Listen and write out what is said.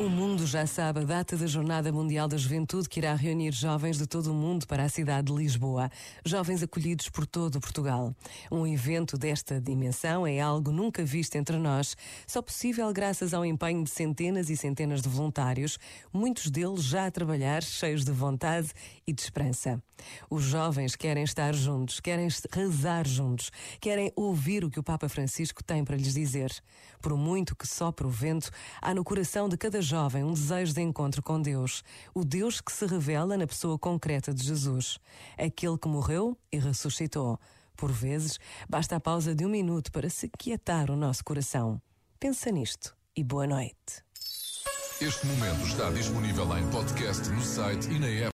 O mundo já sabe a data da Jornada Mundial da Juventude que irá reunir jovens de todo o mundo para a cidade de Lisboa. Jovens acolhidos por todo o Portugal. Um evento desta dimensão é algo nunca visto entre nós, só possível graças ao empenho de centenas e centenas de voluntários, muitos deles já a trabalhar, cheios de vontade e de esperança. Os jovens querem estar juntos, querem rezar juntos, querem ouvir o que o Papa Francisco tem para lhes dizer. Por muito que sopre o vento, há no coração de cada jovem um desejo de encontro com Deus, o Deus que se revela na pessoa concreta de Jesus, aquele que morreu e ressuscitou. Por vezes, basta a pausa de um minuto para se quietar o nosso coração. Pensa nisto e boa noite. Este momento está disponível em podcast no site e na app.